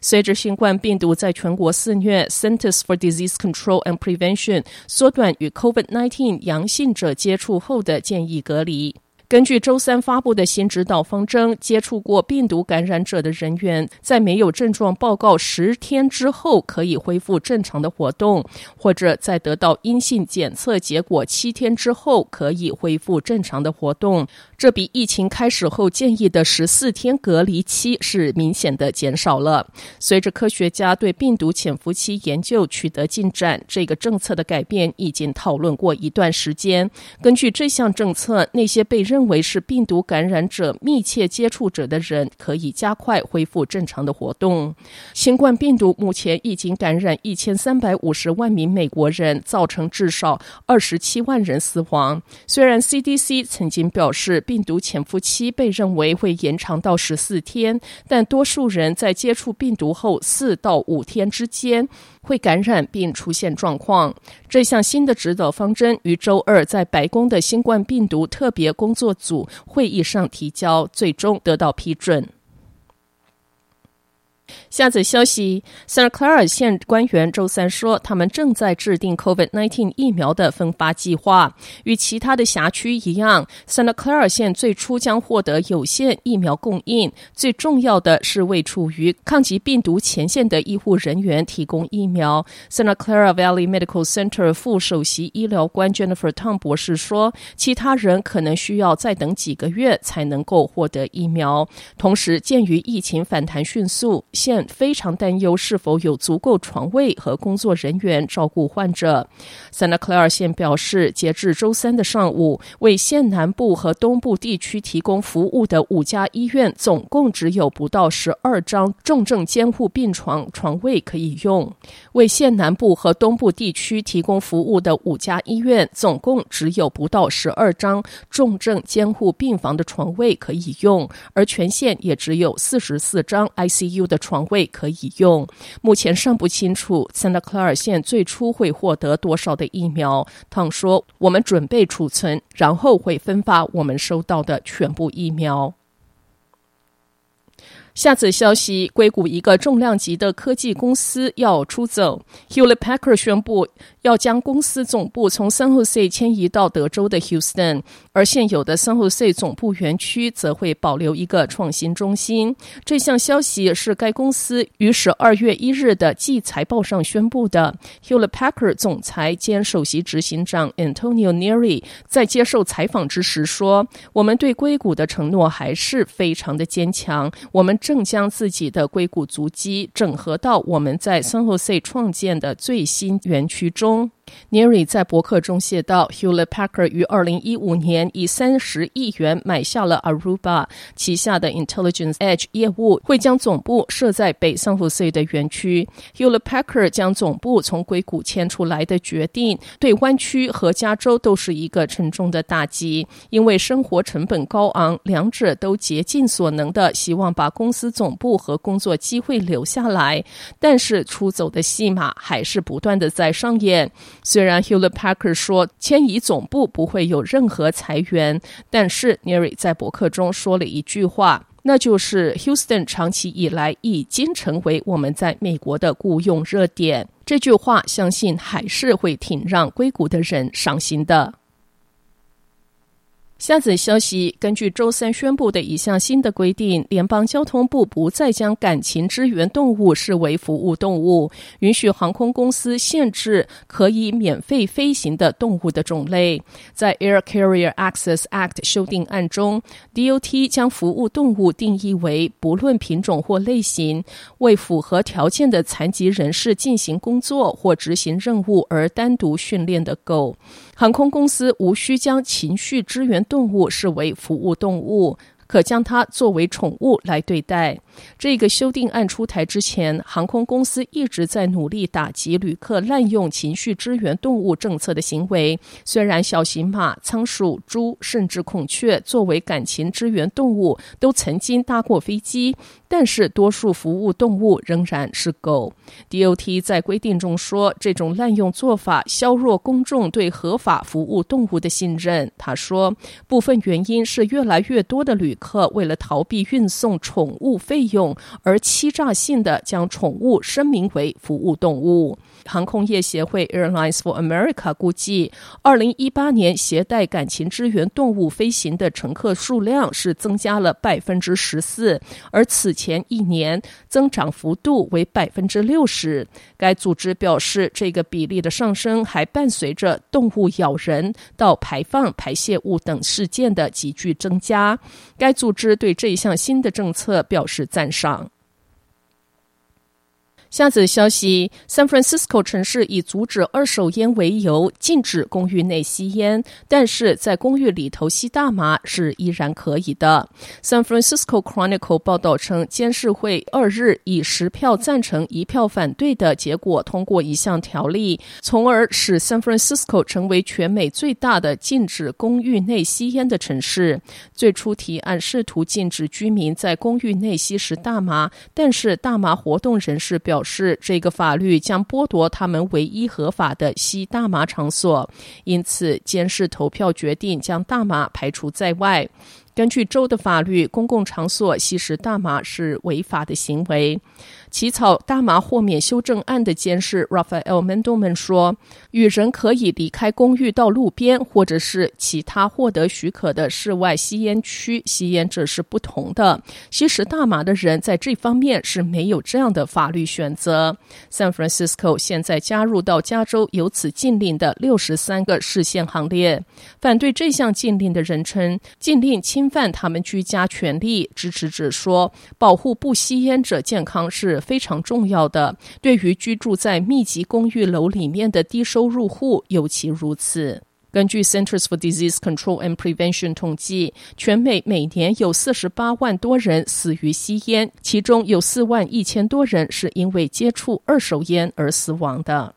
随着新冠病毒在全国肆虐，Centers for Disease Control and Prevention 缩短与 COVID-19 阳性者接触后的建议隔离。根据周三发布的新指导方针，接触过病毒感染者的人员，在没有症状报告十天之后，可以恢复正常的活动；或者在得到阴性检测结果七天之后，可以恢复正常的活动。这比疫情开始后建议的十四天隔离期是明显的减少了。随着科学家对病毒潜伏期研究取得进展，这个政策的改变已经讨论过一段时间。根据这项政策，那些被认认为是病毒感染者密切接触者的人，可以加快恢复正常的活动。新冠病毒目前已经感染一千三百五十万名美国人，造成至少二十七万人死亡。虽然 CDC 曾经表示病毒潜伏期被认为会延长到十四天，但多数人在接触病毒后四到五天之间会感染并出现状况。这项新的指导方针于周二在白宫的新冠病毒特别工作组会议上提交，最终得到批准。下则消息，Santa Clara 县官员周三说，他们正在制定 COVID-19 疫苗的分发计划。与其他的辖区一样，Santa Clara 县最初将获得有限疫苗供应。最重要的是为处于抗击病毒前线的医护人员提供疫苗。Santa Clara Valley Medical Center 副首席医疗官 Jennifer Tong 博士说，其他人可能需要再等几个月才能够获得疫苗。同时，鉴于疫情反弹迅速，县非常担忧是否有足够床位和工作人员照顾患者。Santa Clara 县表示，截至周三的上午，为县南部和东部地区提供服务的五家医院总共只有不到十二张重症监护病床床位可以用。为县南部和东部地区提供服务的五家医院总共只有不到十二张重症监护病房的床位可以用，而全县也只有四十四张 ICU 的床。床位可以用，目前尚不清楚圣达克尔县最初会获得多少的疫苗。汤说：“我们准备储存，然后会分发我们收到的全部疫苗。”下则消息：硅谷一个重量级的科技公司要出走，Hewlett Packard 宣布要将公司总部从 San Jose 迁移到德州的 Houston，而现有的 San Jose 总部园区则会保留一个创新中心。这项消息是该公司于十二月一日的季财报上宣布的。Hewlett Packard 总裁兼首席执行长 Antonio Neri 在接受采访之时说：“我们对硅谷的承诺还是非常的坚强，我们。”正将自己的硅谷足迹整合到我们在 San Jose 创建的最新园区中。Neri 在博客中写道：“Hewlett Packard 于二零一五年以三十亿元买下了 Aruba 旗下的 Intelligence Edge 业务，会将总部设在北 San Jose 的园区。Hewlett Packard 将总部从硅谷迁出来的决定，对湾区和加州都是一个沉重的打击，因为生活成本高昂，两者都竭尽所能的希望把公司总部和工作机会留下来，但是出走的戏码还是不断的在上演。”虽然 Hewlett Parker 说迁移总部不会有任何裁员，但是 Neri 在博客中说了一句话，那就是 Houston 长期以来已经成为我们在美国的雇佣热点。这句话相信还是会挺让硅谷的人伤心的。下则消息，根据周三宣布的一项新的规定，联邦交通部不再将感情支援动物视为服务动物，允许航空公司限制可以免费飞行的动物的种类。在 Air Carrier Access Act 修订案中，DOT 将服务动物定义为不论品种或类型，为符合条件的残疾人士进行工作或执行任务而单独训练的狗。航空公司无需将情绪支援动物视为服务动物，可将它作为宠物来对待。这个修订案出台之前，航空公司一直在努力打击旅客滥用情绪支援动物政策的行为。虽然小型马、仓鼠、猪甚至孔雀作为感情支援动物都曾经搭过飞机，但是多数服务动物仍然是狗。DOT 在规定中说，这种滥用做法削弱公众对合法服务动物的信任。他说，部分原因是越来越多的旅客为了逃避运送宠物费用，而欺诈性的将宠物声明为服务动物。航空业协会 Airlines for America 估计，二零一八年携带感情支援动物飞行的乘客数量是增加了百分之十四，而此前一年增长幅度为百分之六十。该组织表示，这个比例的上升还伴随着动物咬人到排放排泄物等事件的急剧增加。该组织对这一项新的政策表示赞赏。下则消息：San Francisco 城市以阻止二手烟为由，禁止公寓内吸烟，但是在公寓里头吸大麻是依然可以的。San Francisco Chronicle 报道称，监事会二日以十票赞成、一票反对的结果通过一项条例，从而使 San Francisco 成为全美最大的禁止公寓内吸烟的城市。最初提案试图禁止居民在公寓内吸食大麻，但是大麻活动人士表表示，这个法律将剥夺他们唯一合法的吸大麻场所，因此监视投票决定将大麻排除在外。根据州的法律，公共场所吸食大麻是违法的行为。起草大麻豁免修正案的监事 Rafael Mandelman 说：“与人可以离开公寓到路边或者是其他获得许可的室外吸烟区吸烟者是不同的。吸食大麻的人在这方面是没有这样的法律选择。San Francisco 现在加入到加州由此禁令的六十三个市县行列。反对这项禁令的人称，禁令侵犯他们居家权利。支持者说，保护不吸烟者健康是。”非常重要的，对于居住在密集公寓楼里面的低收入户尤其如此。根据 Centers for Disease Control and Prevention 统计，全美每年有四十八万多人死于吸烟，其中有四万一千多人是因为接触二手烟而死亡的。